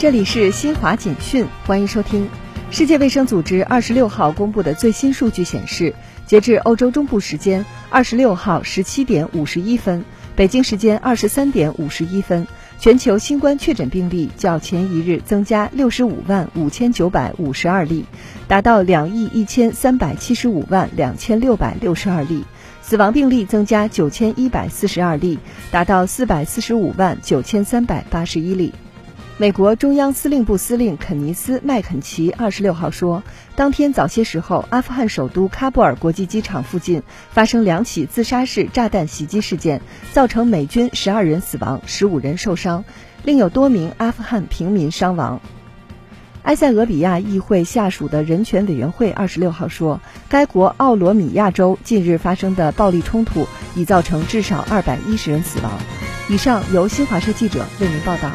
这里是新华简讯，欢迎收听。世界卫生组织二十六号公布的最新数据显示，截至欧洲中部时间二十六号十七点五十一分，北京时间二十三点五十一分，全球新冠确诊病例较前一日增加六十五万五千九百五十二例，达到两亿一千三百七十五万两千六百六十二例；死亡病例增加九千一百四十二例，达到四百四十五万九千三百八十一例。美国中央司令部司令肯尼斯·麦肯齐二十六号说，当天早些时候，阿富汗首都喀布尔国际机场附近发生两起自杀式炸弹袭击事件，造成美军十二人死亡、十五人受伤，另有多名阿富汗平民伤亡。埃塞俄比亚议会下属的人权委员会二十六号说，该国奥罗米亚州近日发生的暴力冲突已造成至少二百一十人死亡。以上由新华社记者为您报道。